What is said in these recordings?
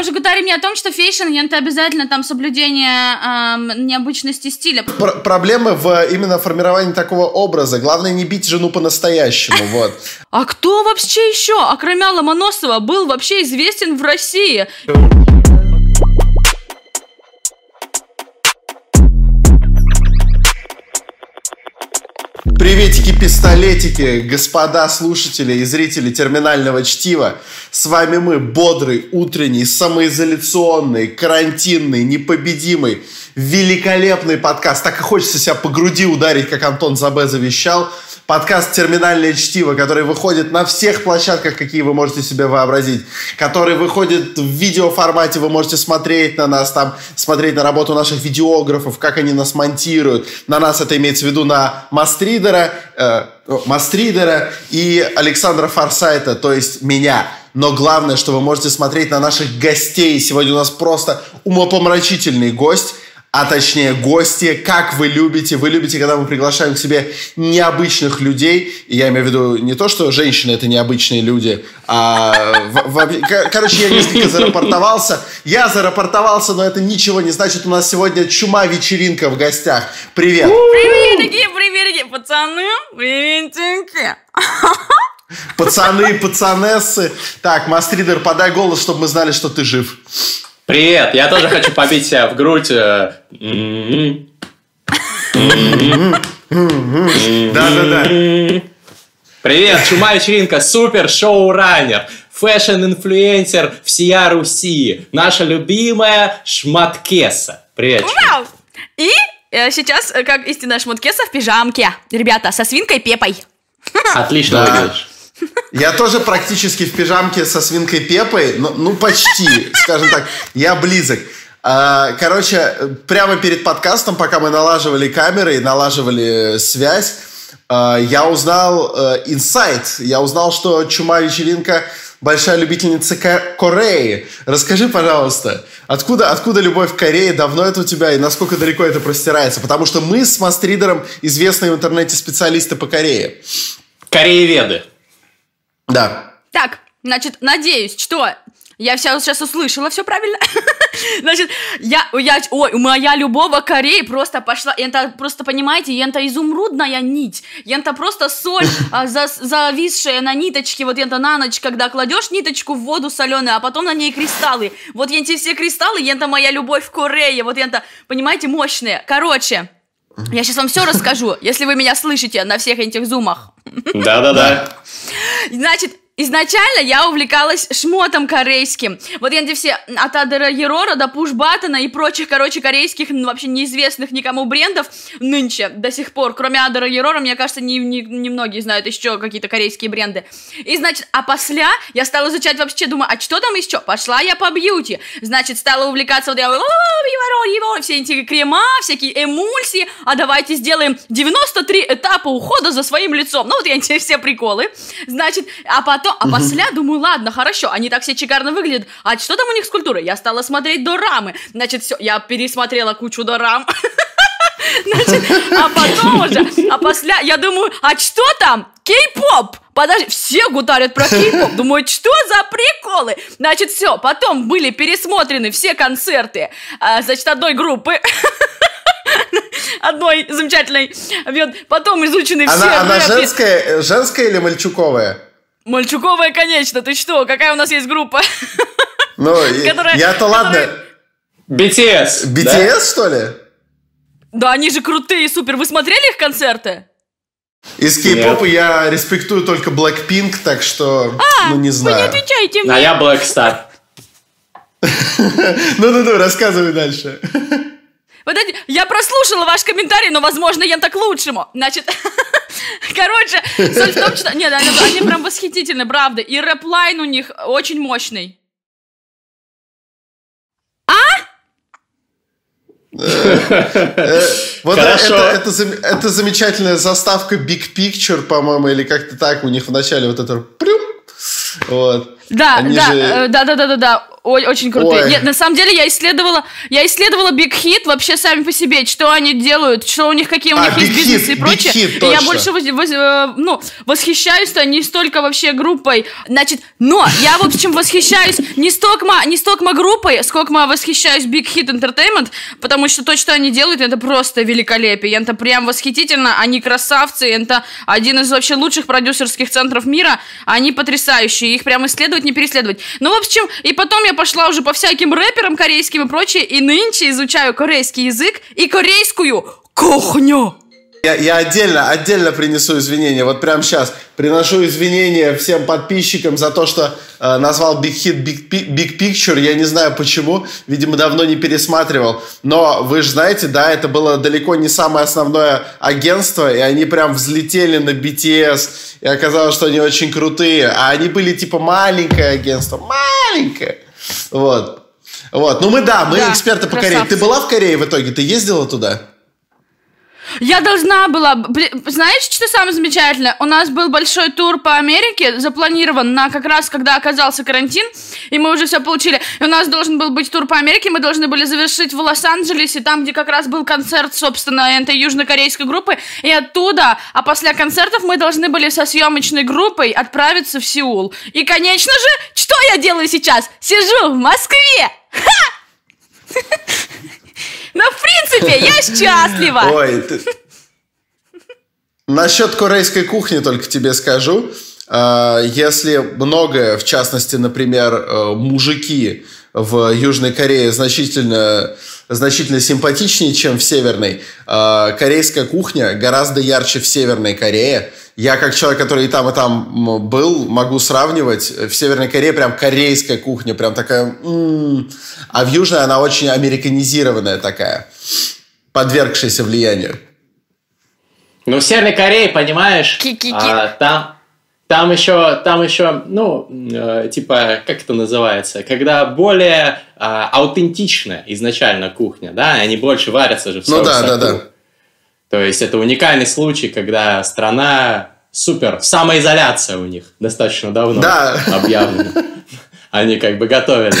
Może говорим не о том, что fashion, это обязательно там соблюдение эм, необычности стиля. Пр проблема в именно формировании такого образа. Главное не бить жену по-настоящему, вот. А кто вообще еще, окромя Ломоносова, был вообще известен в России? Приветики, пистолетики, господа слушатели и зрители терминального чтива. С вами мы, бодрый, утренний, самоизоляционный, карантинный, непобедимый, великолепный подкаст. Так и хочется себя по груди ударить, как Антон Забе завещал. Подкаст «Терминальное чтиво», который выходит на всех площадках, какие вы можете себе вообразить. Который выходит в видеоформате, вы можете смотреть на нас, там, смотреть на работу наших видеографов, как они нас монтируют. На нас это имеется в виду на Мастридера, э, Мастридера и Александра Форсайта, то есть меня. Но главное, что вы можете смотреть на наших гостей. Сегодня у нас просто умопомрачительный гость – а точнее гости, как вы любите. Вы любите, когда мы приглашаем к себе необычных людей. И я имею в виду не то, что женщины это необычные люди, а... В, в, короче, я несколько зарапортовался. Я зарапортовался, но это ничего не значит. У нас сегодня чума-вечеринка в гостях. Привет! Приветики, приветики, пацаны, приветики. Пацаны, пацанессы. Так, Мастридер, подай голос, чтобы мы знали, что ты жив. Привет, я тоже хочу побить себя в грудь. Э, Да-да-да. Привет, Чума вечеринка, супер шоу-раннер, fashion-инфлюенсер всея Руси, наша любимая Шматкеса. Привет. Вау! И э, сейчас, э, как истинная Шматкеса в пижамке. Ребята, со свинкой Пепой. Отлично Да. выглядишь. Я тоже практически в пижамке со свинкой Пепой, ну, ну почти, скажем так, я близок. А, Короче, прямо перед подкастом, пока мы налаживали камеры и налаживали связь, а, я узнал э, инсайт. Я узнал, что Чума вечеринка большая любительница Ко- Кореи. Расскажи, пожалуйста, откуда, откуда любовь к Корее, давно это у тебя и насколько далеко это простирается? Потому что мы с Мастридером известные в интернете специалисты по Корее. Корееведы. Да. Так, значит, надеюсь, что я сейчас, сейчас услышала все правильно. Значит, я, я, ой, моя любовь к Корее просто пошла, это просто, понимаете, это изумрудная нить, это просто соль, а, за- зависшая на ниточке, вот это на ночь, когда кладешь ниточку в воду соленую, а потом на ней кристаллы. Вот эти все кристаллы, это моя любовь к Корее, вот это, понимаете, мощные. Короче, я сейчас вам все расскажу, если вы меня слышите на всех этих зумах. Да-да-да. Значит, изначально я увлекалась шмотом корейским. Вот эти все от Адера Ерора до Пуш Баттона и прочих, короче, корейских, ну, вообще неизвестных никому брендов нынче до сих пор. Кроме Адера Ерора, мне кажется, не, не, немногие знают еще какие-то корейские бренды. И, значит, а после я стала изучать вообще, думаю, а что там еще? Пошла я по бьюти. Значит, стала увлекаться вот я, «О, Евро, Евро», все эти крема, всякие эмульсии, а давайте сделаем 93 этапа ухода за своим лицом. Ну, вот эти все приколы. Значит, а потом, а после думаю, ладно, хорошо, они так все шикарно выглядят. А что там у них с культурой? Я стала смотреть дорамы. Значит, все, я пересмотрела кучу дорам. Значит, а потом уже, а после, я думаю, а что там? Кей-поп! Подожди, все гутарят про кей-поп. Думаю, что за приколы? Значит, все, потом были пересмотрены все концерты, а, значит, одной группы. Одной замечательной. Потом изучены все Она, она рэпы. женская, женская или мальчуковая? Мальчуковая, конечно, ты что? Какая у нас есть группа? Ну, я-то ладно. BTS. BTS, что ли? Да, они же крутые, супер. Вы смотрели их концерты? Из кей-попа я респектую только Blackpink, так что, ну, не Вы не знаю. отвечайте А мне. я Black Star. Ну-ну-ну, рассказывай дальше. Подожди, я прослушала ваш комментарий, но, возможно, я так к лучшему. Значит, короче, соль в том, что... Нет, они, они прям восхитительны, правда. И rap line у них очень мощный. Э, Вот это, Хорошо. это, это это замечательная заставка Big Picture, по-моему, или как-то так у них в начале вот это прям. Вот. Да, Они да, же- да, да, да, да, да. Ой, очень крутые. Ой. Нет, на самом деле я исследовала, я исследовала Big Hit вообще сами по себе, что они делают, что у них, какие у А, них есть Big бизнесы Hit, и прочее. Hit, и я точно. больше воз- воз- э, ну, восхищаюсь-то не столько вообще группой, значит, но я, в общем, восхищаюсь не столько, не столько группой, сколько восхищаюсь Big Hit Entertainment, потому что то, что они делают, это просто великолепие. Это прям восхитительно, они красавцы, это один из вообще лучших продюсерских центров мира, они потрясающие, их прям исследовать, не переследовать. Ну, в общем, и потом я пошла уже по всяким рэперам корейским и прочее, и нынче изучаю корейский язык и корейскую кухню. Я, я отдельно, отдельно принесу извинения. Вот прямо сейчас приношу извинения всем подписчикам за то, что э, назвал Big Hit Big, Big Picture. Я не знаю почему. Видимо, давно не пересматривал. Но вы же знаете, да, это было далеко не самое основное агентство, и они прям взлетели на BTS. И оказалось, что они очень крутые. А они были типа маленькое агентство. Маленькое. Вот. Вот. Ну мы, да, мы Да, эксперты по Корее. Ты была в Корее в итоге? Ты ездила туда? Я должна была... Знаешь, что самое замечательное? У нас был большой тур по Америке, запланирован на как раз, когда оказался карантин, и мы уже все получили. И у нас должен был быть тур по Америке, мы должны были завершить в Лос-Анджелесе, там, где как раз был концерт, собственно, этой южнокорейской группы, и оттуда, а после концертов мы должны были со съемочной группой отправиться в Сеул. И, конечно же, что я делаю сейчас? Сижу в Москве! Ха! Ну, в принципе, я счастлива! Ой, ты... Насчет корейской кухни только тебе скажу. А, Если многое, в частности, например, э, мужики в Южной Корее значительно, значительно симпатичнее, чем в Северной, а, корейская кухня гораздо ярче в Северной Корее. Я, как человек, который и там, и там был, могу сравнивать. В Северной Корее прям корейская кухня, прям такая... м. А в Южной она очень американизированная такая, подвергшаяся влиянию. Ну, в Северной Корее, понимаешь, Ки-ки-ки. а, там, там еще, там еще, ну, э, типа, как это называется, когда более а, аутентичная изначально кухня, да, они больше варятся же в Ну да, да, да. То есть это уникальный случай, когда страна супер, самоизоляция у них достаточно давно Да. объявлена. Они как бы готовили.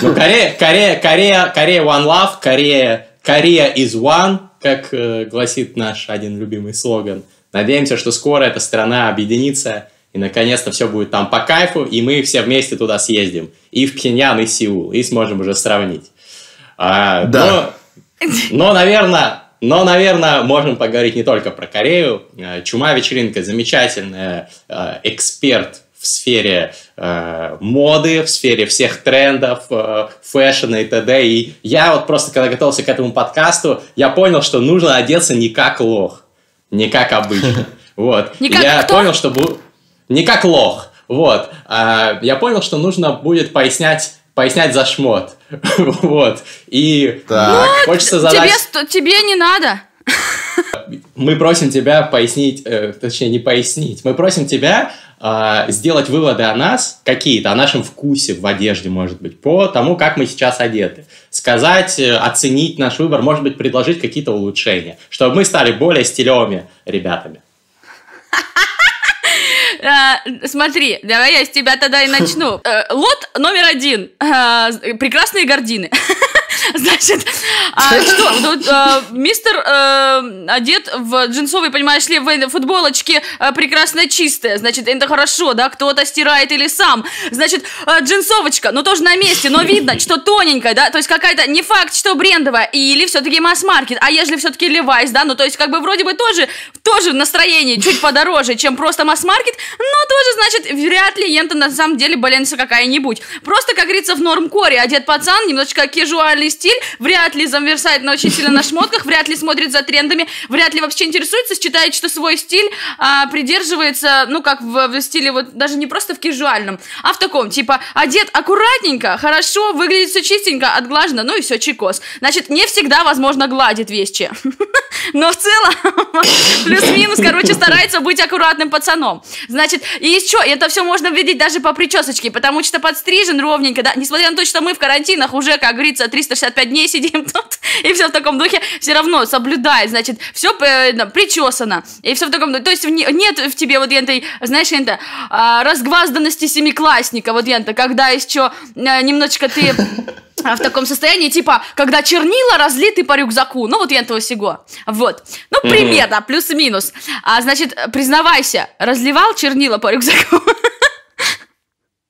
Ну, Корея, Корея, Корея, Корея One Love, Корея, Корея is One, как э, гласит наш один любимый слоган. Надеемся, что скоро эта страна объединится, и наконец-то все будет там по кайфу, и мы все вместе туда съездим. И в Пхеньян, и в Сеул, и сможем уже сравнить. А, Да. но- но, наверное, но, наверное, можем поговорить не только про Корею. Э, Чума вечеринка замечательная, э, эксперт в сфере э, моды, в сфере всех трендов, э, фэшена и т.д. И я вот просто, когда готовился к этому подкасту, я понял, что нужно одеться не как лох, не как обычно. Вот. Не как я кто? понял, что... Не как лох. Вот. А, я понял, что нужно будет пояснять пояснять за шмот. Вот. И Так. хочется задать... Тебе, сто- тебе не надо. Мы просим тебя пояснить, э, точнее, не пояснить. Мы просим тебя э, сделать выводы о нас какие-то, о нашем вкусе в одежде, может быть, по тому, как мы сейчас одеты. Сказать, э, оценить наш выбор, может быть, предложить какие-то улучшения, чтобы мы стали более стилевыми ребятами. Э, смотри, давай я с тебя тогда и начну. Э, лот номер один. Э, прекрасные гардины. Значит, а, что, тут, э, мистер э, одет в джинсовые, понимаешь ли, в футболочке э, прекрасно чистая. Значит, это хорошо, да, кто-то стирает или сам. Значит, э, джинсовочка, ну тоже на месте, но видно, что тоненькая, да, то есть какая-то, не факт, что брендовая, или все-таки масс-маркет, а если все-таки Levi's, да, ну то есть как бы вроде бы тоже, тоже настроение чуть подороже, чем просто масс-маркет, но тоже, значит, вряд ли ента на самом деле баленса какая-нибудь. Просто, как говорится, в норм-коре одет пацан, немножечко кежуальный стиль, вряд ли замерзает на очень сильно на шмотках, вряд ли смотрит за трендами, вряд ли вообще интересуется, считает, что свой стиль а, придерживается, ну, как в, в стиле, вот даже не просто в кежуальном, а в таком, типа, одет аккуратненько, хорошо, выглядит все чистенько, отглажено, ну и все, чекос. Значит, не всегда возможно гладит вещи. Но в целом, плюс-минус, короче, старается быть аккуратным пацаном. Значит, и еще, это все можно видеть даже по причесочке, потому что подстрижен ровненько, да, несмотря на то, что мы в карантинах уже, как говорится, 365 пять дней сидим тут, и все в таком духе, все равно соблюдай, значит, все э, причесано, и все в таком духе, то есть нет в тебе вот этой, знаешь, это, а, разгвазданности семиклассника, вот это, когда еще э, немножечко ты в таком состоянии, типа, когда чернила разлиты по рюкзаку. Ну, вот я этого всего. Вот. Ну, примерно, плюс-минус. А, значит, признавайся, разливал чернила по рюкзаку?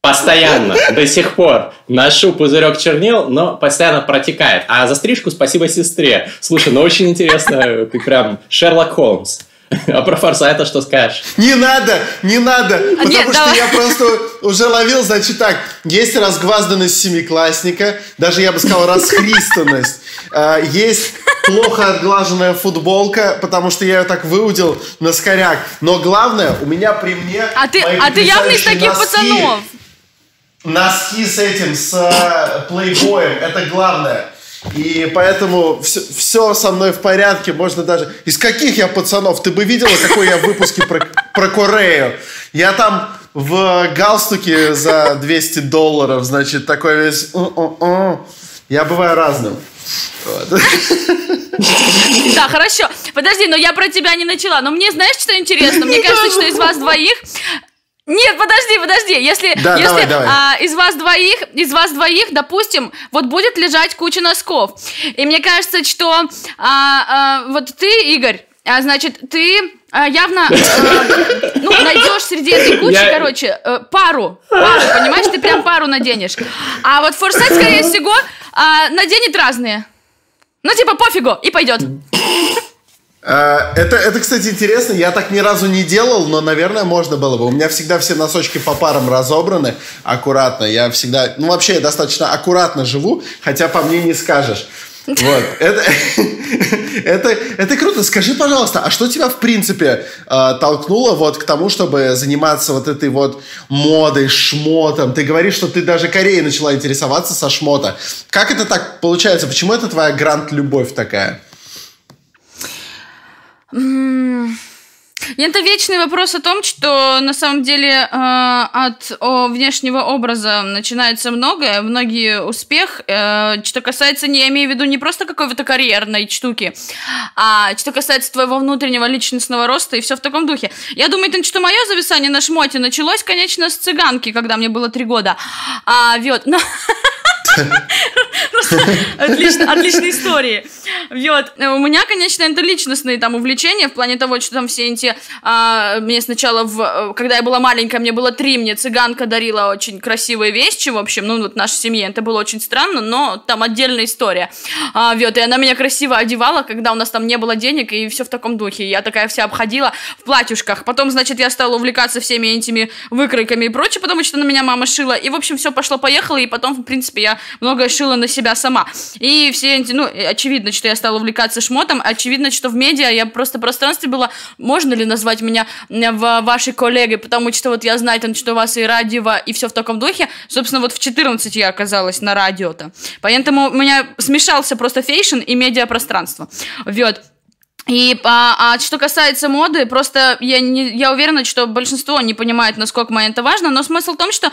Постоянно, до сих пор ношу пузырек чернил, но постоянно протекает. А за стрижку спасибо сестре. Слушай, ну очень интересно, ты прям Шерлок Холмс. А про Форсайта что скажешь? Не надо, не надо, а потому нет, что давай. я просто уже ловил, значит так, есть разгвазданность семиклассника, даже я бы сказал расхристанность, а, есть плохо отглаженная футболка, потому что я ее так выудил на скоряк, но главное, у меня при мне А ты, а ты явно из таких носки, пацанов. Носки с этим, с э, плейбоем, это главное. И поэтому все, все со мной в порядке, можно даже... Из каких я пацанов? Ты бы видела, какой я в выпуске про, про Корею? Я там в галстуке за 200 долларов, значит, такой весь... Я бываю разным. Да, хорошо. Подожди, но я про тебя не начала. Но мне знаешь, что интересно? Мне кажется, что из вас двоих нет, подожди, подожди. Если, да, если давай, давай. А, из вас двоих, из вас двоих, допустим, вот будет лежать куча носков, и мне кажется, что а, а, вот ты, Игорь, а, значит, ты а, явно а, ну, найдешь среди этой кучи, Я... короче, а, пару, пару, понимаешь, ты прям пару наденешь. А вот форсайт, скорее всего, а, наденет разные. Ну, типа, пофигу, и пойдет. Э, это, это, кстати, интересно. Я так ни разу не делал, но, наверное, можно было бы. У меня всегда все носочки по парам разобраны аккуратно. Я всегда... Ну, вообще, я достаточно аккуратно живу, хотя по мне не скажешь. Вот. Это, это, это круто. Скажи, пожалуйста, а что тебя, в принципе, э, толкнуло вот к тому, чтобы заниматься вот этой вот модой, шмотом? Ты говоришь, что ты даже Кореей начала интересоваться со шмота. Как это так получается? Почему это твоя грант-любовь такая? Это вечный вопрос о том, что на самом деле э, от о, внешнего образа начинается многое, многие успех. Э, что касается, не я имею в виду не просто какой-то карьерной штуки, а что касается твоего внутреннего личностного роста и все в таком духе. Я думаю, это что мое зависание на шмоте началось, конечно, с цыганки, когда мне было три года. А, вот, но... Отлично, отличные истории. Вот. У меня, конечно, это личностные там увлечения в плане того, что там все эти... А, мне сначала, когда я была маленькая, мне было три, мне цыганка дарила очень красивые вещи, в общем, ну, вот нашей семье. Это было очень странно, но там отдельная история. А, вот, и она меня красиво одевала, когда у нас там не было денег, и все в таком духе. Я такая вся обходила в платьюшках. Потом, значит, я стала увлекаться всеми этими выкройками и прочее, потому что на меня мама шила. И, в общем, все пошло-поехало, и потом, в принципе, я многое шила на себя сама. И все ну, очевидно, что я стала увлекаться шмотом, очевидно, что в медиа я просто в пространстве была, можно ли назвать меня в вашей коллегой, потому что вот я знаю, там, что у вас и радио, и все в таком духе. Собственно, вот в 14 я оказалась на радио-то. Поэтому у меня смешался просто fashion и медиапространство. Вот. И а, а что касается моды, просто я, не, я уверена, что большинство не понимает, насколько мне это важно, но смысл в том, что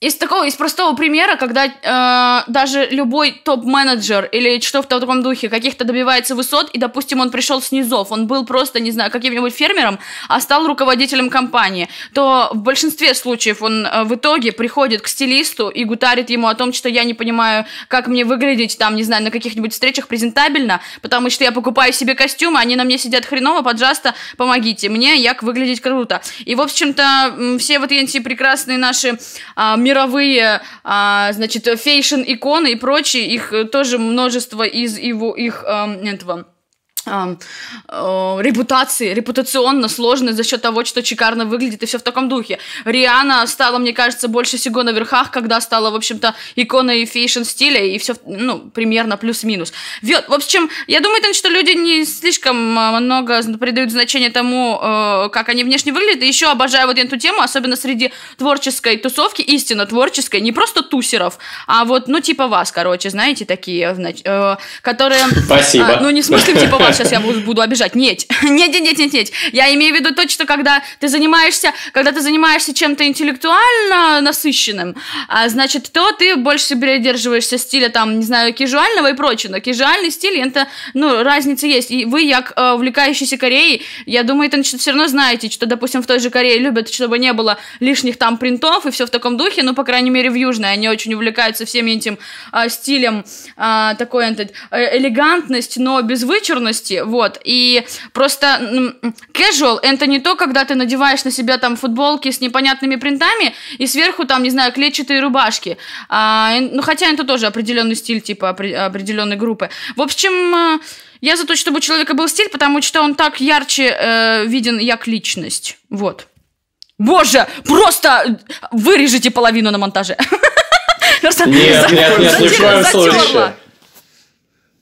из такого, из простого примера, когда э, даже любой топ-менеджер или что в таком духе каких-то добивается высот, и, допустим, он пришел с низов, он был просто, не знаю, каким-нибудь фермером, а стал руководителем компании, то в большинстве случаев он э, в итоге приходит к стилисту и гутарит ему о том, что я не понимаю, как мне выглядеть там, не знаю, на каких-нибудь встречах презентабельно, потому что я покупаю себе костюмы, они на мне сидят хреново, пожалуйста, помогите мне, як выглядеть круто. И, в общем-то, все вот эти прекрасные наши э, мировые, а, значит, фейшн-иконы и прочие, их тоже множество из его, их, а, этого, э, репутации, репутационно сложной за счет того, что шикарно выглядит и все в таком духе. Риана стала, мне кажется, больше всего на верхах, когда стала, в общем-то, иконой фейшн-стиля и все, ну, примерно плюс-минус. В общем, я думаю, что люди не слишком а, много придают значение тому, э, как они внешне выглядят, и еще обожаю вот эту тему, особенно среди творческой тусовки, истинно творческой, не просто тусеров, а вот, ну, типа вас, короче, знаете, такие, э, которые... Спасибо. Э, ну, не в смысле типа вас, сейчас я буду, обижать. Нет, нет, нет, нет, нет, нет. Я имею в виду то, что когда ты занимаешься, когда ты занимаешься чем-то интеллектуально насыщенным, а, значит, то ты больше придерживаешься стиля, там, не знаю, кижуального и прочего. Но кижуальный стиль, это, ну, разница есть. И вы, как э, увлекающийся Кореей, я думаю, это все равно знаете, что, допустим, в той же Корее любят, чтобы не было лишних там принтов и все в таком духе, ну, по крайней мере, в Южной они очень увлекаются всем этим э, стилем э, такой э, элегантность, но без вычурности, вот. И просто casual это не то, когда ты надеваешь на себя там футболки с непонятными принтами и сверху там, не знаю, клетчатые рубашки. А, ну, хотя это тоже определенный стиль, типа определенной группы. В общем, э, я за то, чтобы у человека был стиль, потому что он так ярче э, виден, як личность. Вот. Боже, просто вырежите половину на монтаже. Нет, нет, нет, ни в коем случае.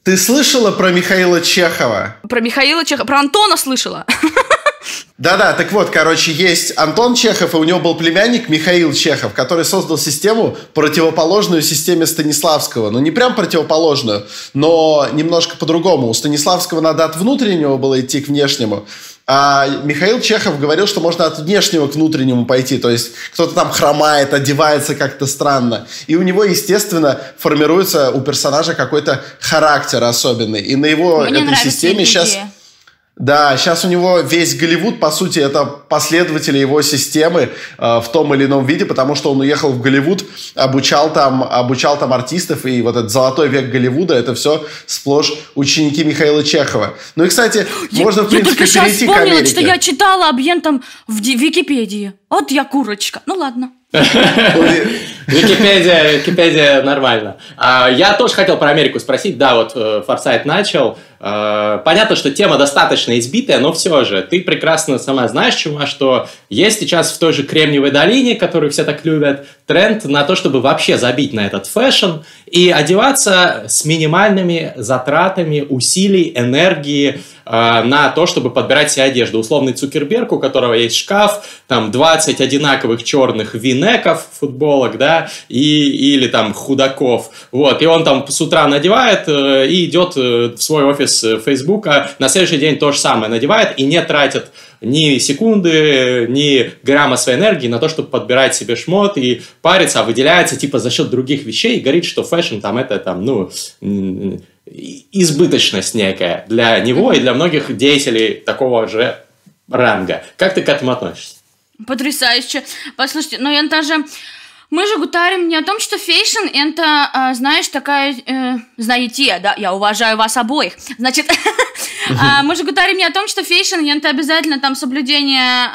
Ты слышала про Михаила Чехова? Про Михаила Чехова? Про Антона слышала. Да-да, так вот, короче, есть Антон Чехов, и у него был племянник Михаил Чехов, который создал систему, противоположную системе Станиславского. Ну, не прям противоположную, но немножко по-другому. У Станиславского надо от внутреннего было идти к внешнему. А Михаил Чехов говорил, что можно от внешнего к внутреннему пойти. То есть кто-то там хромает, одевается как-то странно. И у него, естественно, формируется у персонажа какой-то характер особенный. И на его Мне этой системе сейчас... Да, сейчас у него весь Голливуд, по сути, это последователи его системы э, в том или ином виде, потому что он уехал в Голливуд, обучал там, обучал там артистов, и вот этот золотой век Голливуда, это все сплошь ученики Михаила Чехова. Ну и, кстати, я, можно, в принципе, я только перейти к Америке. что я читала об ентом в Википедии. Вот я курочка. Ну ладно. Википедия, Википедия нормально. А, я тоже хотел про Америку спросить. Да, вот э, Форсайт начал. А, понятно, что тема достаточно избитая, но все же. Ты прекрасно сама знаешь, Чума, что есть сейчас в той же Кремниевой долине, которую все так любят, тренд на то, чтобы вообще забить на этот fashion и одеваться с минимальными затратами усилий, энергии, Э, на то, чтобы подбирать себе одежду. Условный Цукерберг, у которого есть шкаф, там 20 одинаковых черных v-neck ов, футболок, да, и, или там худаков. Вот, и он там с утра надевает э, и идет э, в свой офис Фейсбука, на следующий день то же самое надевает и не тратит ни секунды, ни грамма своей энергии на то, чтобы подбирать себе шмот и париться, а выделяется типа за счет других вещей и говорит, что fashion там это там, ну, избыточность некая для него и для многих деятелей такого же ранга. Как ты к этому относишься? Потрясающе. Послушайте, ну я даже... Мы же гутарим не о том, что fashion это, а, знаешь, такая, э, знаете, да, я уважаю вас обоих. Значит, А, мы же говорим не о том, что fashion это обязательно там соблюдение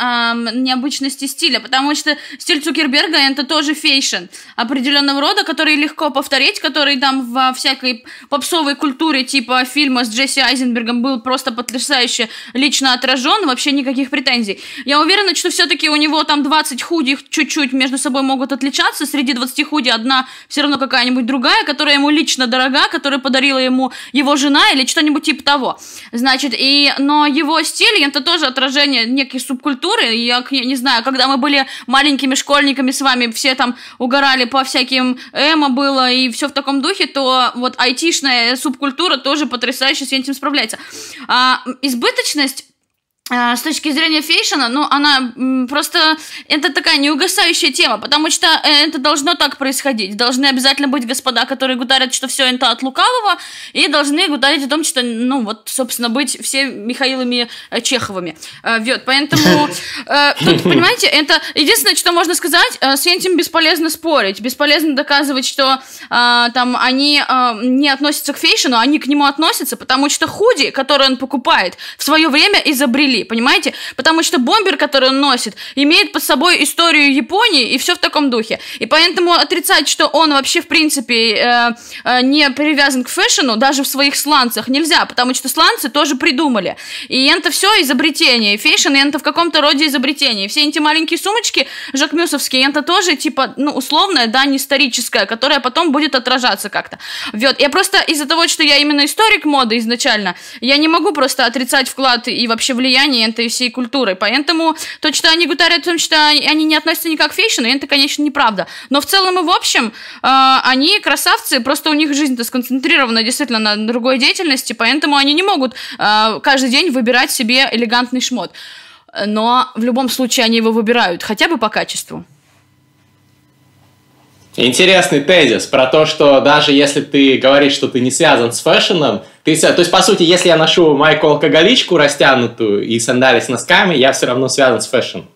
необычности стиля, потому что стиль Цукерберга это тоже fashion определенного рода, который легко повторить, который там во всякой попсовой культуре типа фильма с Джесси Айзенбергом был просто потрясающе лично отражен, вообще никаких претензий. Я уверена, что все-таки у него там 20 худи чуть-чуть между собой могут отличаться, среди 20 худи одна все равно какая-нибудь другая, которая ему лично дорога, которую подарила ему его жена или что-нибудь типа того. Значит, и, но его стиль, это тоже отражение некой субкультуры. Я, не знаю, когда мы были маленькими школьниками с вами, все там угорали по всяким эмо было и все в таком духе, то вот айтишная субкультура тоже потрясающе с этим справляется. А, избыточность с точки зрения фейшена, ну, она просто, это такая неугасающая тема, потому что э, это должно так происходить. Должны обязательно быть господа, которые гутарят, что все это от лукавого, и должны гутарить о том, что, ну, вот, собственно, быть все Михаилами э, Чеховыми. Э, вот, поэтому, тут, понимаете, это единственное, что можно сказать, с этим бесполезно спорить, бесполезно доказывать, что там они не относятся к fashion у, они к нему относятся, потому что худи, который он покупает, в свое время изобрели понимаете? Потому что бомбер, который он носит, имеет под собой историю Японии и все в таком духе. И поэтому отрицать, что он вообще, в принципе, э, э, не привязан к fashion у, даже в своих сланцах, нельзя, потому что сланцы тоже придумали. И это все изобретение. И fashion, это в каком-то роде изобретение. Все эти маленькие сумочки жакмюсовские, это тоже, типа, ну, условная, да, не историческая, которая потом будет отражаться как-то. Вот. Я просто из-за того, что я именно историк моды изначально, я не могу просто отрицать вклад и вообще влияние влияния этой всей культуры. Поэтому то, что они гутарят о том, что они не относятся никак к фейшину, это, конечно, неправда. Но в целом и в общем, э, они красавцы, просто у них жизнь-то сконцентрирована действительно на другой деятельности, поэтому они не могут э, каждый день выбирать себе элегантный шмот. Но в любом случае они его выбирают, хотя бы по качеству. Интересный тезис про то, что даже если ты говоришь, что ты не связан с фэшном, ты, то есть, по сути, если я ношу майку алкоголичку растянутую и сандали с носками, я все равно связан с фэшном.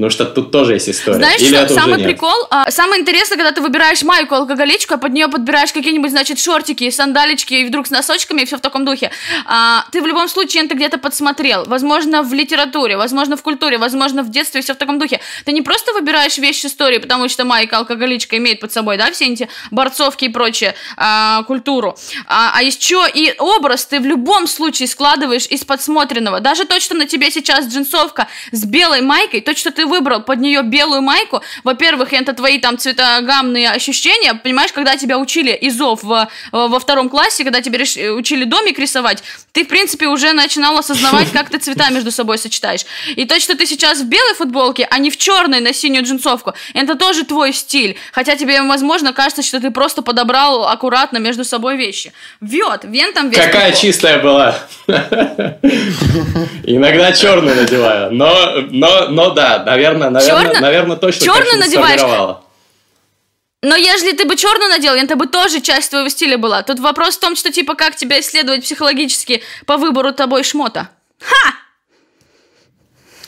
Потому что тут тоже есть история. Знаешь, Или что, самый прикол, а, самое интересное, когда ты выбираешь майку алкоголичку, а под нее подбираешь какие-нибудь, значит, шортики, сандалечки, и вдруг с носочками, и все в таком духе. А, ты в любом случае это где-то подсмотрел. Возможно, в литературе, возможно, в культуре, возможно, в детстве, все в таком духе. Ты не просто выбираешь вещи истории, потому что майка алкоголичка имеет под собой, да, все эти борцовки и прочее, а, культуру. А, а еще и образ ты в любом случае складываешь из подсмотренного. Даже то, что на тебе сейчас джинсовка с белой майкой, то, что ты выбрал под нее белую майку, во-первых, это твои там цветогамные ощущения, понимаешь, когда тебя учили изов в, во втором классе, когда тебя учили домик рисовать, ты, в принципе, уже начинал осознавать, как ты цвета между собой сочетаешь. И то, что ты сейчас в белой футболке, а не в черной на синюю джинсовку, это тоже твой стиль. Хотя тебе, возможно, кажется, что ты просто подобрал аккуратно между собой вещи. Вет, вен там весь Какая прикол. чистая была. Иногда черную надеваю. Но, но, но да, наверное, наверное, Черно? наверное точно Черную надеваешь? Но если ты бы черную надел, это бы тоже часть твоего стиля была. Тут вопрос в том, что типа как тебя исследовать психологически по выбору тобой шмота. Ха!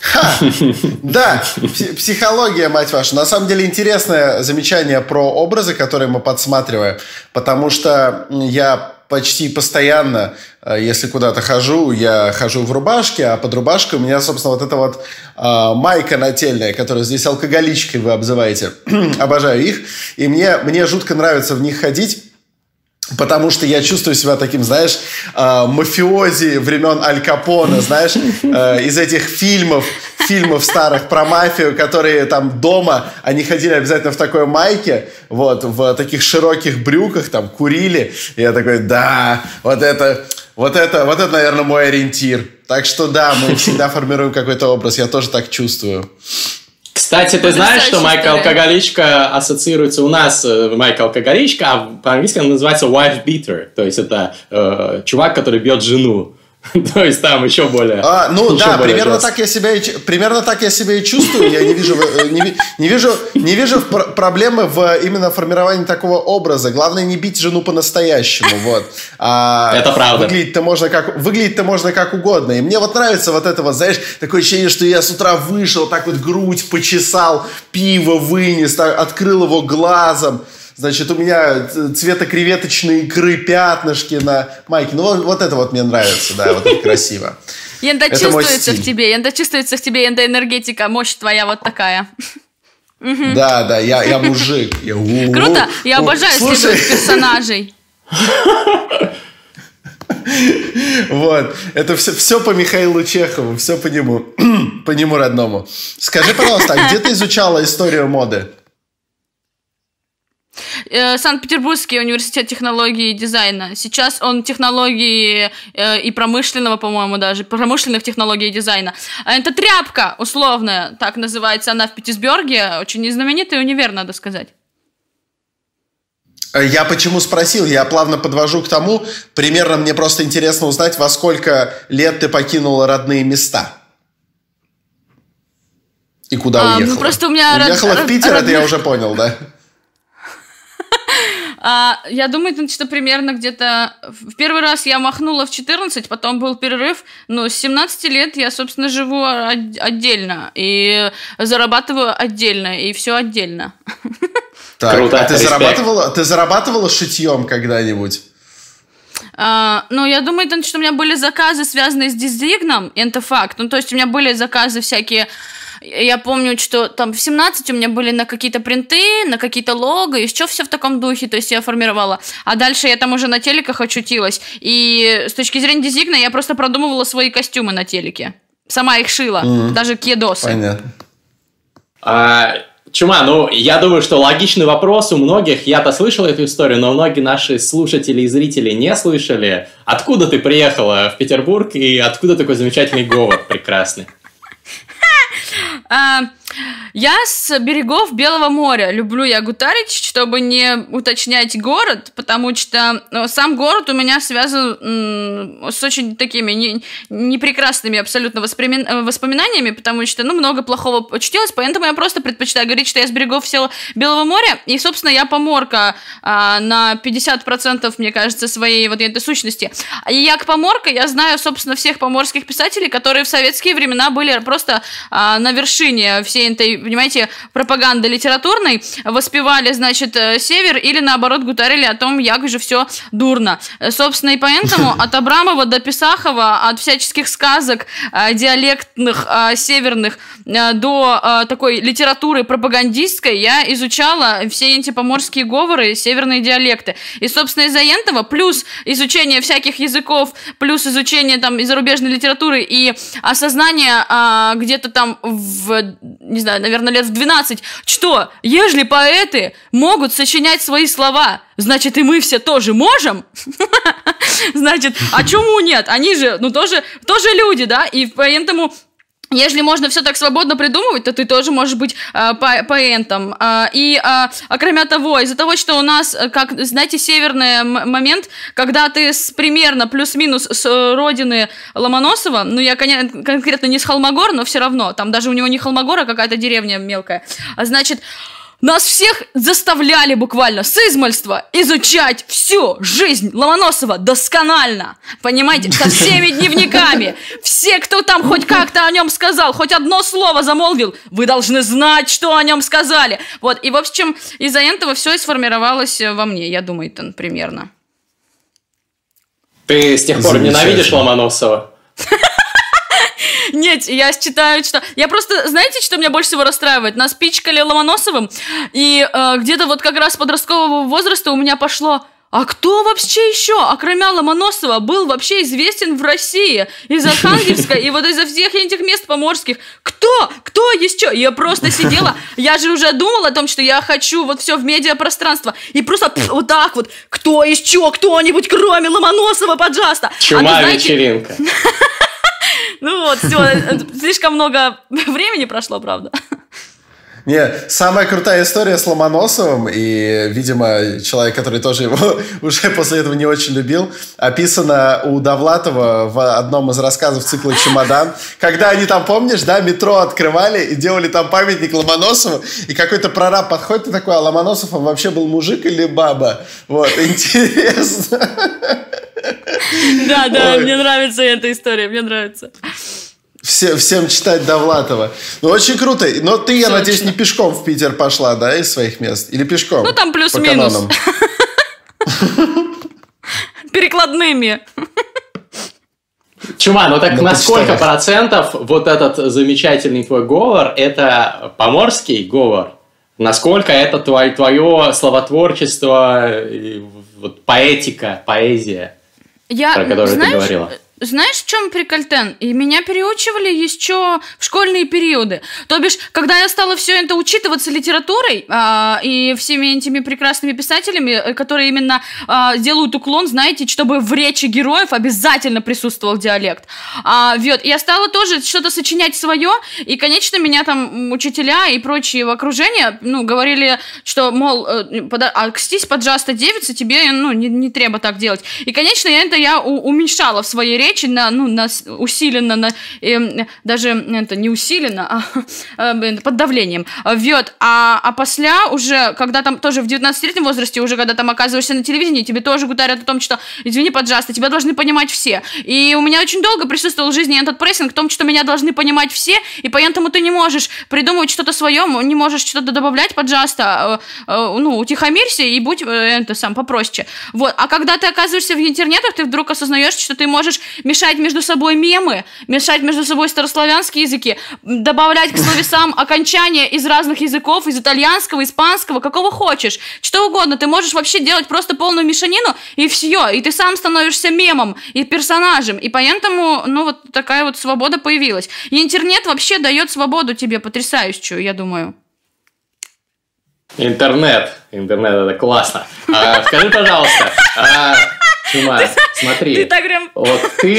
Ха! Да, психология, мать ваша. На самом деле интересное замечание про образы, которые мы подсматриваем, потому что я почти постоянно, э, если куда-то хожу, я хожу в рубашке, а под рубашкой у меня, собственно, вот эта вот э, майка нательная, которую здесь алкоголичкой вы обзываете. Обожаю их. И мне, мне жутко нравится в них ходить. Потому что я чувствую себя таким, знаешь, э, мафиози времен Аль Капона, знаешь, э, из этих фильмов, фильмов старых про мафию, которые там дома, они ходили обязательно в такой майке, вот, в таких широких брюках, там, курили. И я такой, да, вот это, вот это, вот это, наверное, мой ориентир. Так что да, мы всегда формируем какой-то образ, я тоже так чувствую. Кстати, ты знаешь, что Майка Алкоголичка ассоциируется у нас, э, Майка Алкоголичка, а по-английски она называется wife beater, то есть это э, чувак, который бьет жену. То есть там еще более. А, ну да, примерно так я себя и, примерно так я себя и чувствую. Я не вижу, э, не, не вижу, не вижу проблемы в именно формировании такого образа. Главное не бить жену по-настоящему, вот. А это правда. Выглядеть-то можно как выглядеть-то можно как угодно. И мне вот нравится вот это вот, знаешь, такое ощущение, что я с утра вышел, так вот грудь почесал, пиво вынес, так, открыл его глазом. Значит, у меня цвета креветочной икры пятнышки на майке. Ну, вот, вот это вот мне нравится, да, вот это красиво. Янда это чувствуется в тебе, Янда чувствуется в тебе, Янда энергетика, мощь твоя вот такая. Да, да, я, я мужик. Я, Круто, я обожаю следовать персонажей. Вот. Это все, все по Михаилу Чехову, все по нему, по нему родному. Скажи, пожалуйста, а где ты изучала историю моды? Э, Санкт-Петербургский университет технологии и дизайна. Сейчас он технологии э, и промышленного, по-моему, даже, промышленных технологий и дизайна. А это тряпка, условная, так называется она в Петербурге. Очень знаменитый универ, надо сказать. Э, я почему спросил? Я плавно подвожу к тому, примерно мне просто интересно узнать, во сколько лет ты покинула родные места. И куда а, уехала? Ну, просто у меня... Уехала род... в Питер, род... это я уже понял, да? А, я думаю, что примерно где-то... В первый раз я махнула в 14, потом был перерыв. Но с 17 лет я, собственно, живу отдельно. И зарабатываю отдельно. И все отдельно. Так, Круто, а ты зарабатывала, ты зарабатывала шитьем когда-нибудь? Uh, ну, я думаю, что у меня были заказы, связанные с дизайном, это факт. Ну, то есть у меня были заказы всякие я помню, что там в 17 у меня были на какие-то принты, на какие-то лого, еще все в таком духе, то есть я формировала. А дальше я там уже на телеках очутилась. И с точки зрения дизайна я просто продумывала свои костюмы на телеке. Сама их шила, mm-hmm. даже кедосы. Понятно. А Чума, ну, я думаю, что логичный вопрос у многих. Я-то слышал эту историю, но многие наши слушатели и зрители не слышали. Откуда ты приехала в Петербург и откуда такой замечательный говор прекрасный? А, я с берегов Белого моря. Люблю я гутарить, чтобы не уточнять город, потому что ну, сам город у меня связан с очень такими не, непрекрасными абсолютно воспоминаниями, потому что, ну, много плохого почтилось, поэтому я просто предпочитаю говорить, что я с берегов всего Белого моря, и, собственно, я поморка а, на 50%, мне кажется, своей вот этой сущности. И я к поморка, я знаю, собственно, всех поморских писателей, которые в советские времена были просто а, на вершине всей этой понимаете, пропаганды литературной, воспевали, значит, э, север или, наоборот, гутарили о том, як же все дурно. Э, собственно, и поэтому от Абрамова до Писахова, от всяческих сказок э, диалектных, северных, до такой литературы пропагандистской я изучала все эти поморские говоры, северные диалекты. И, собственно, из-за этого, плюс изучение всяких языков, плюс изучение там зарубежной литературы и осознание а, где-то там в, не знаю, наверное, лет в 12, что, ежели поэты могут сочинять свои слова, значит, и мы все тоже можем? Значит, а чему нет? Они же, ну, тоже, тоже люди, да? И поэтому если можно все так свободно придумывать, то ты тоже можешь быть э, по поэтом. Э, и, э, а кроме того, из-за того, что у нас, как, знаете, северный момент, когда ты с, примерно плюс-минус с э, родины Ломоносова, ну, я кон конкретно не с Холмогор, но все равно, там даже у него не Холмогор, а какая-то деревня мелкая, а значит, нас всех заставляли буквально с измальства изучать всю жизнь Ломоносова досконально. Понимаете, со всеми дневниками. Все, кто там хоть как-то о нем сказал, хоть одно слово замолвил, вы должны знать, что о нем сказали. Вот, и в общем, из-за этого все и сформировалось во мне, я думаю, это примерно. Ты с тех пор ненавидишь Ломоносова? Нет, я считаю, что... Я просто... Знаете, что меня больше всего расстраивает? Нас пичкали Ломоносовым, и э, где-то вот как раз подросткового возраста у меня пошло... А кто вообще еще, окромя Ломоносова, был вообще известен в России? Из Архангельска и вот из-за всех этих мест поморских. Кто? Кто еще? Я просто сидела, я же уже думала о том, что я хочу вот все в медиапространство. И просто пф, вот так вот. Кто еще? Кто-нибудь, кроме Ломоносова, пожалуйста? Чума а вечеринка. Ну вот, все, слишком много времени прошло, правда. Не, самая крутая история с Ломоносовым, и, видимо, человек, который тоже его уже после этого не очень любил, описана у Довлатова в одном из рассказов цикла «Чемодан», когда они там, помнишь, да, метро открывали и делали там памятник Ломоносову, и какой-то прораб подходит и такой, а Ломоносов он вообще был мужик или баба? Вот, интересно. Да, да, мне нравится эта история, мне нравится. Все, всем читать Довлатова. Ну, очень круто. Но ты, я Точно. надеюсь, не пешком в Питер пошла, да, из своих мест? Или пешком? Ну, там плюс-минус. Перекладными. Чума, ну так ну, на сколько процентов вот этот замечательный твой говор, это поморский говор? Насколько это твое, твое словотворчество, вот, поэтика, поэзия, Я, про которую знаешь, ты говорила? Знаешь, в чем прикольтен? И меня переучивали еще в школьные периоды. То бишь, когда я стала все это учитываться литературой а, и всеми этими прекрасными писателями, э, которые именно а, делают уклон, знаете, чтобы в речи героев обязательно присутствовал диалект. А, вот, я стала тоже что-то сочинять свое, и, конечно, меня там учителя и прочие в окружении, ну, говорили, что, мол, э, пода- окстись, поджаста девица, тебе, ну, не, не треба так делать. И, конечно, я это я у- уменьшала в своей речи, речи на, ну, на, усиленно, на, э, даже это не усиленно, а э, под давлением вьет. А, а после уже, когда там тоже в 19-летнем возрасте, уже когда там оказываешься на телевидении, тебе тоже говорят о том, что, извини, пожалуйста, тебя должны понимать все. И у меня очень долго присутствовал в жизни этот прессинг в том, что меня должны понимать все, и поэтому ты не можешь придумывать что-то свое, не можешь что-то добавлять, пожалуйста, э, э, ну, утихомирься и будь э, это сам попроще. Вот. А когда ты оказываешься в интернетах, ты вдруг осознаешь, что ты можешь мешать между собой мемы, мешать между собой старославянские языки, добавлять к словесам окончания из разных языков, из итальянского, испанского, какого хочешь, что угодно. Ты можешь вообще делать просто полную мешанину, и все. И ты сам становишься мемом и персонажем. И поэтому, ну, вот такая вот свобода появилась. И интернет вообще дает свободу тебе потрясающую, я думаю. Интернет. Интернет, это классно. А, скажи, пожалуйста, а, Чума, смотри. Ты так прям... Вот ты,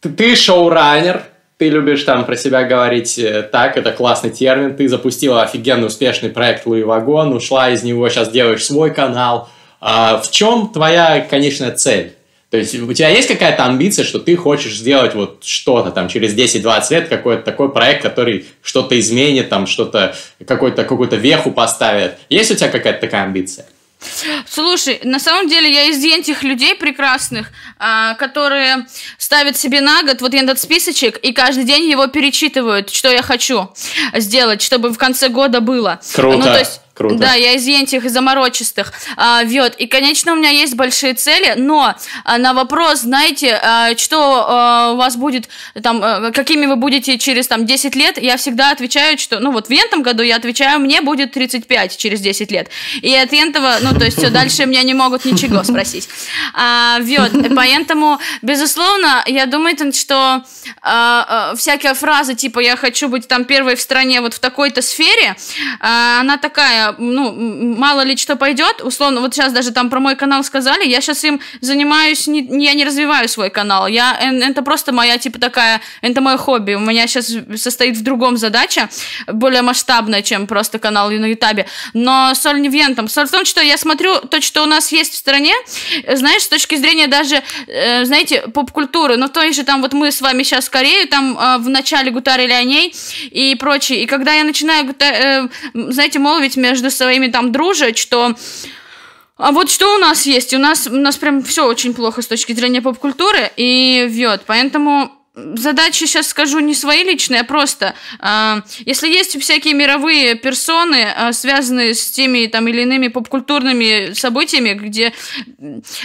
ты, ты шоураннер, ты любишь там про себя говорить э, так, это классный термин. Ты запустила офигенный успешный проект Луи Вагон, ушла из него, сейчас делаешь свой канал. А в чем твоя конечная цель? То есть у тебя есть какая-то амбиция, что ты хочешь сделать вот что-то там через 10-20 лет, какой-то такой проект, который что-то изменит, там что-то, какой-то какую-то веху поставит. Есть у тебя какая-то такая амбиция? Слушай, на самом деле я из этих людей прекрасных, а, которые ставят себе на год вот этот списочек и каждый день его перечитывают, что я хочу сделать, чтобы в конце года было. Круто. Ну, то есть Круто. Да, я из этих, из заморочистых. А, вот. И, конечно, у меня есть большие цели, но а, на вопрос, знаете, а, что а, у вас будет, там, какими вы будете через там, 10 лет, я всегда отвечаю, что, ну вот в этом году я отвечаю, мне будет 35 через 10 лет. И от этого, ну, то есть все, дальше меня не могут ничего спросить. А, вот. Поэтому, безусловно, я думаю, что а, а, всякие фразы, типа, я хочу быть там первой в стране вот в такой-то сфере, а, она такая, ну, мало ли что пойдет, условно, вот сейчас даже там про мой канал сказали, я сейчас им занимаюсь, не, я не развиваю свой канал, я, это просто моя, типа, такая, это мое хобби, у меня сейчас состоит в другом задача, более масштабная, чем просто канал на ютабе, но соль не в этом, соль в том, что я смотрю то, что у нас есть в стране, знаешь, с точки зрения даже, э, знаете, поп-культуры, ну, то есть там вот мы с вами сейчас в Корею, там э, в начале гутарили о ней и прочее, и когда я начинаю, э, знаете, молвить между между своими там дружить, что а вот что у нас есть? У нас, у нас прям все очень плохо с точки зрения поп-культуры и вьет. Поэтому задачи сейчас скажу не свои личные, а просто э, если есть всякие мировые персоны, э, связанные с теми там или иными попкультурными событиями, где,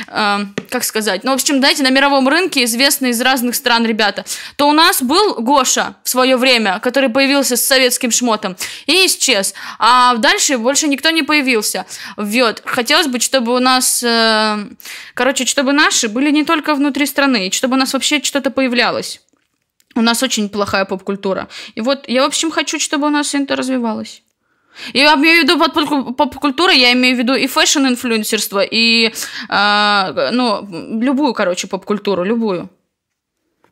э, как сказать, ну, в общем, дайте на мировом рынке известные из разных стран ребята, то у нас был Гоша в свое время, который появился с советским шмотом и исчез, а дальше больше никто не появился. Вот. Хотелось бы, чтобы у нас, э, короче, чтобы наши были не только внутри страны, чтобы у нас вообще что-то появлялось. У нас очень плохая поп-культура. И вот я, в общем, хочу, чтобы у нас это развивалось. Я имею в виду под поп-культурой, я имею в виду и фэшн-инфлюенсерство, и, э, ну, любую, короче, поп-культуру, любую.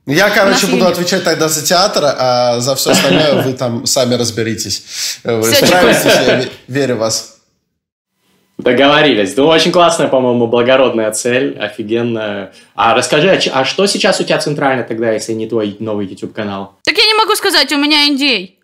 Я, короче, буду отвечать тогда за театр, а за все остальное вы там сами разберитесь. Вы справитесь, я верю в вас. Договорились. Ну, очень классная, по-моему, благородная цель, офигенная. А расскажи, а, а что сейчас у тебя центрально тогда, если не твой новый YouTube-канал? Так я не могу сказать, у меня индей.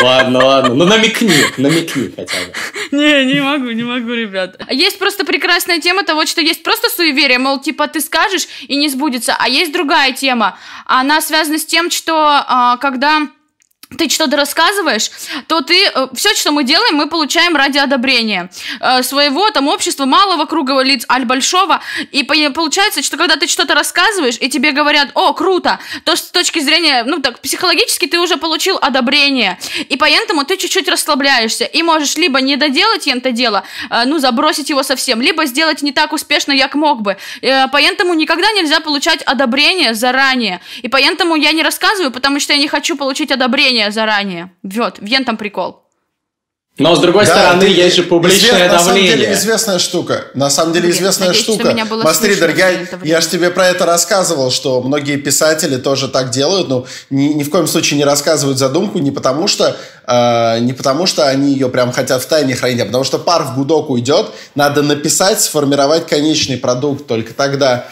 Ладно, ладно. Ну, намекни, намекни хотя бы. Не, не могу, не могу, ребят. Есть просто прекрасная тема того, что есть просто суеверие, мол, типа, ты скажешь и не сбудется. А есть другая тема. Она связана с тем, что а, когда ты что-то рассказываешь, то ты э, все, что мы делаем, мы получаем ради одобрения э, своего там общества, малого круга лиц, аль большого. И получается, что когда ты что-то рассказываешь, и тебе говорят, о, круто, то с точки зрения, ну так, психологически ты уже получил одобрение. И поэтому ты чуть-чуть расслабляешься и можешь либо не доделать это дело, э, ну, забросить его совсем, либо сделать не так успешно, как мог бы. Поэтому никогда нельзя получать одобрение заранее. И поэтому я не рассказываю, потому что я не хочу получить одобрение давление заранее. Вот, в там прикол. Но с другой да, стороны, есть же публичное извест, давление. На самом деле известная штука. На самом деле известная Надеюсь, штука. Мастридер, я, я же тебе про это рассказывал, что многие писатели тоже так делают, но ни, ни в коем случае не рассказывают задумку не потому, что, э, не потому что они ее прям хотят в тайне хранить, а потому что пар в гудок уйдет, надо написать, сформировать конечный продукт, только тогда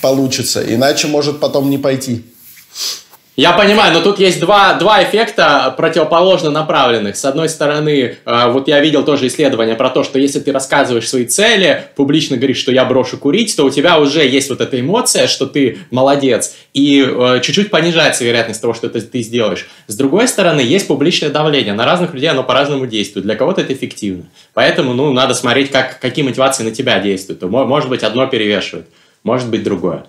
получится, иначе может потом не пойти. Я понимаю, но тут есть два, два эффекта противоположно направленных. С одной стороны, э, вот я видел тоже исследование про то, что если ты рассказываешь свои цели, публично говоришь, что я брошу курить, то у тебя уже есть вот эта эмоция, что ты молодец, и э, чуть-чуть понижается вероятность того, что это ты сделаешь. С другой стороны, есть публичное давление. На разных людей оно по-разному действует. Для кого-то это эффективно. Поэтому, ну, надо смотреть, как, какие мотивации на тебя действуют. Может быть, одно перевешивает, может быть, другое.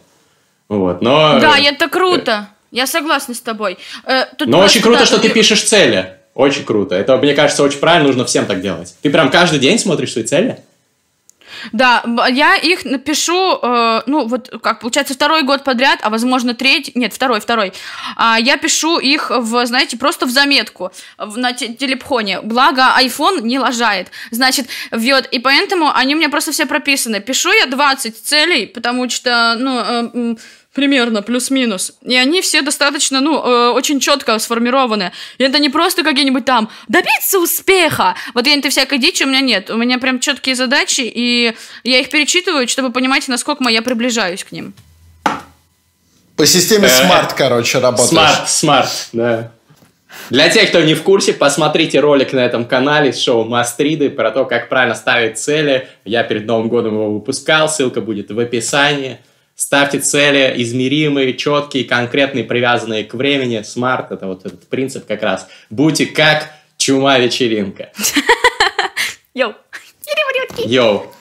Вот, но... Да, это круто. Я согласна с тобой. Э, Но очень круто, что ты пишешь цели. Очень круто. Это, мне кажется, очень правильно, нужно всем так делать. Ты прям каждый день смотришь свои цели? Да, я их напишу, э, ну, вот как получается, второй год подряд, а возможно третий, нет, второй, второй. А, я пишу их, в, знаете, просто в заметку в, на те- телепхоне. Благо, iPhone не лажает. Значит, вот, и поэтому они у меня просто все прописаны. Пишу я 20 целей, потому что, ну, э, примерно, плюс-минус. И они все достаточно, ну, э, очень четко сформированы. И это не просто какие-нибудь там добиться успеха. Вот я этой всякой дичи у меня нет. У меня прям четкие задачи, и я их перечитываю, чтобы понимать, насколько я приближаюсь к ним. По системе Э, SMART, короче, работаешь. SMART, SMART, да. Для тех, кто не в курсе, посмотрите ролик на этом канале с шоу Мастриды про то, как правильно ставить цели. Я перед Новым годом его выпускал, ссылка будет в описании. Ставьте цели измеримые, четкие, конкретные, привязанные к времени. SMART – это вот этот принцип как раз. Будьте как чума-вечеринка. Yo. Yo.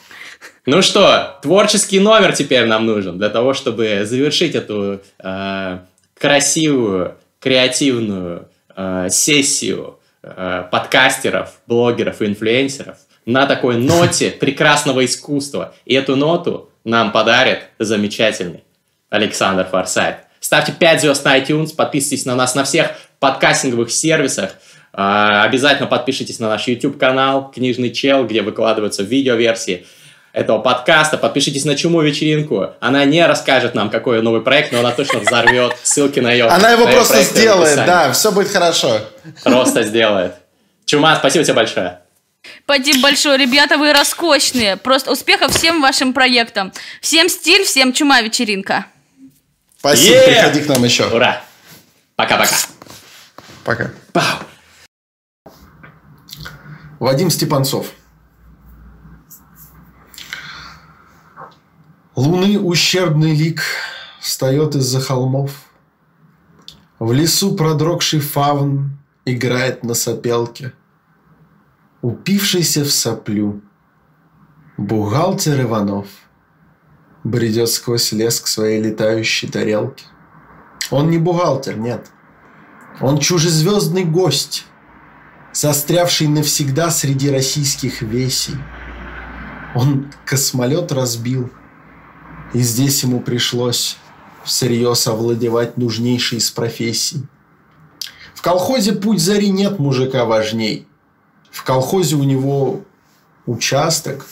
Ну что, творческий номер теперь нам нужен для того, чтобы завершить эту э, красивую, креативную э, сессию э, подкастеров, блогеров и инфлюенсеров на такой ноте прекрасного искусства. И эту ноту нам подарит замечательный Александр Форсайт. Ставьте 5 звезд на iTunes, подписывайтесь на нас на всех подкастинговых сервисах. А, Обязательно подпишитесь на наш YouTube-канал «Книжный чел», где выкладываются видеоверсии этого подкаста. Подпишитесь на Чуму вечеринку. Она не расскажет нам, какой новый проект, но она точно взорвет. Ссылки на ее Она его на просто сделает, да, все будет хорошо. Просто сделает. Чума, спасибо тебе большое. Спасибо большое, ребята, вы роскошные. Просто успехов всем вашим проектам. Всем стиль, всем чума вечеринка. Спасибо, Е! приходи к нам еще. Ура. Пока-пока. Пока. Пау. Вадим Степанцов. Луны ущербный лик встает из-за холмов. В лесу продрогший фавн играет на сопелке. Упившийся в соплю бухгалтер Иванов бредет сквозь лес к своей летающей тарелке. Он не бухгалтер, нет. Он чужезвездный гость, застрявший навсегда среди российских весей. Он космолет разбил, и здесь ему пришлось всерьез овладевать нужнейшей из профессий. В колхозе путь зари нет мужика важней. В колхозе у него участок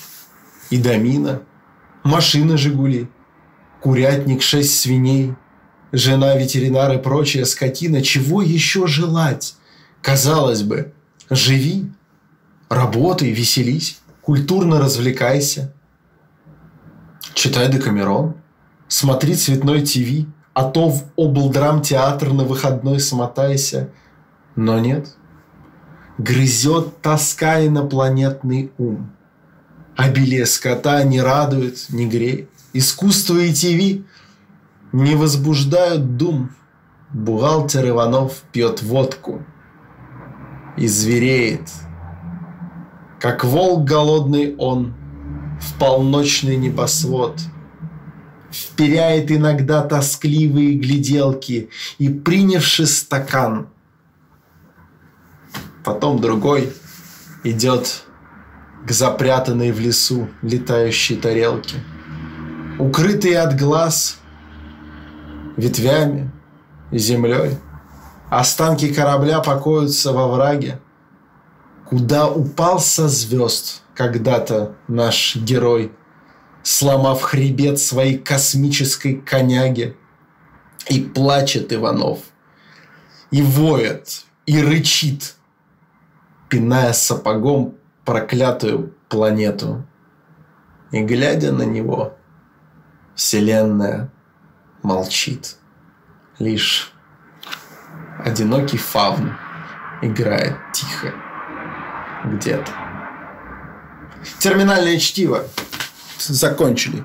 и домина, машина «Жигули», курятник, шесть свиней, жена, ветеринар и прочая скотина. Чего еще желать? Казалось бы, живи, работай, веселись, культурно развлекайся. Читай Декамерон, смотри цветной ТВ, а то в облдрам-театр на выходной смотайся. Но нет, грызет тоска инопланетный ум. Обилие скота не радует, не греет. Искусство и ТВ не возбуждают дум. Бухгалтер Иванов пьет водку и звереет. Как волк голодный он в полночный небосвод Вперяет иногда тоскливые гляделки И, принявши стакан, потом другой идет к запрятанной в лесу летающей тарелке. Укрытые от глаз ветвями и землей, останки корабля покоятся во враге, куда упал со звезд когда-то наш герой, сломав хребет своей космической коняги. И плачет Иванов, и воет, и рычит, пиная сапогом проклятую планету. И глядя на него, Вселенная молчит. Лишь одинокий фавн играет тихо где-то. Терминальное чтиво. Закончили.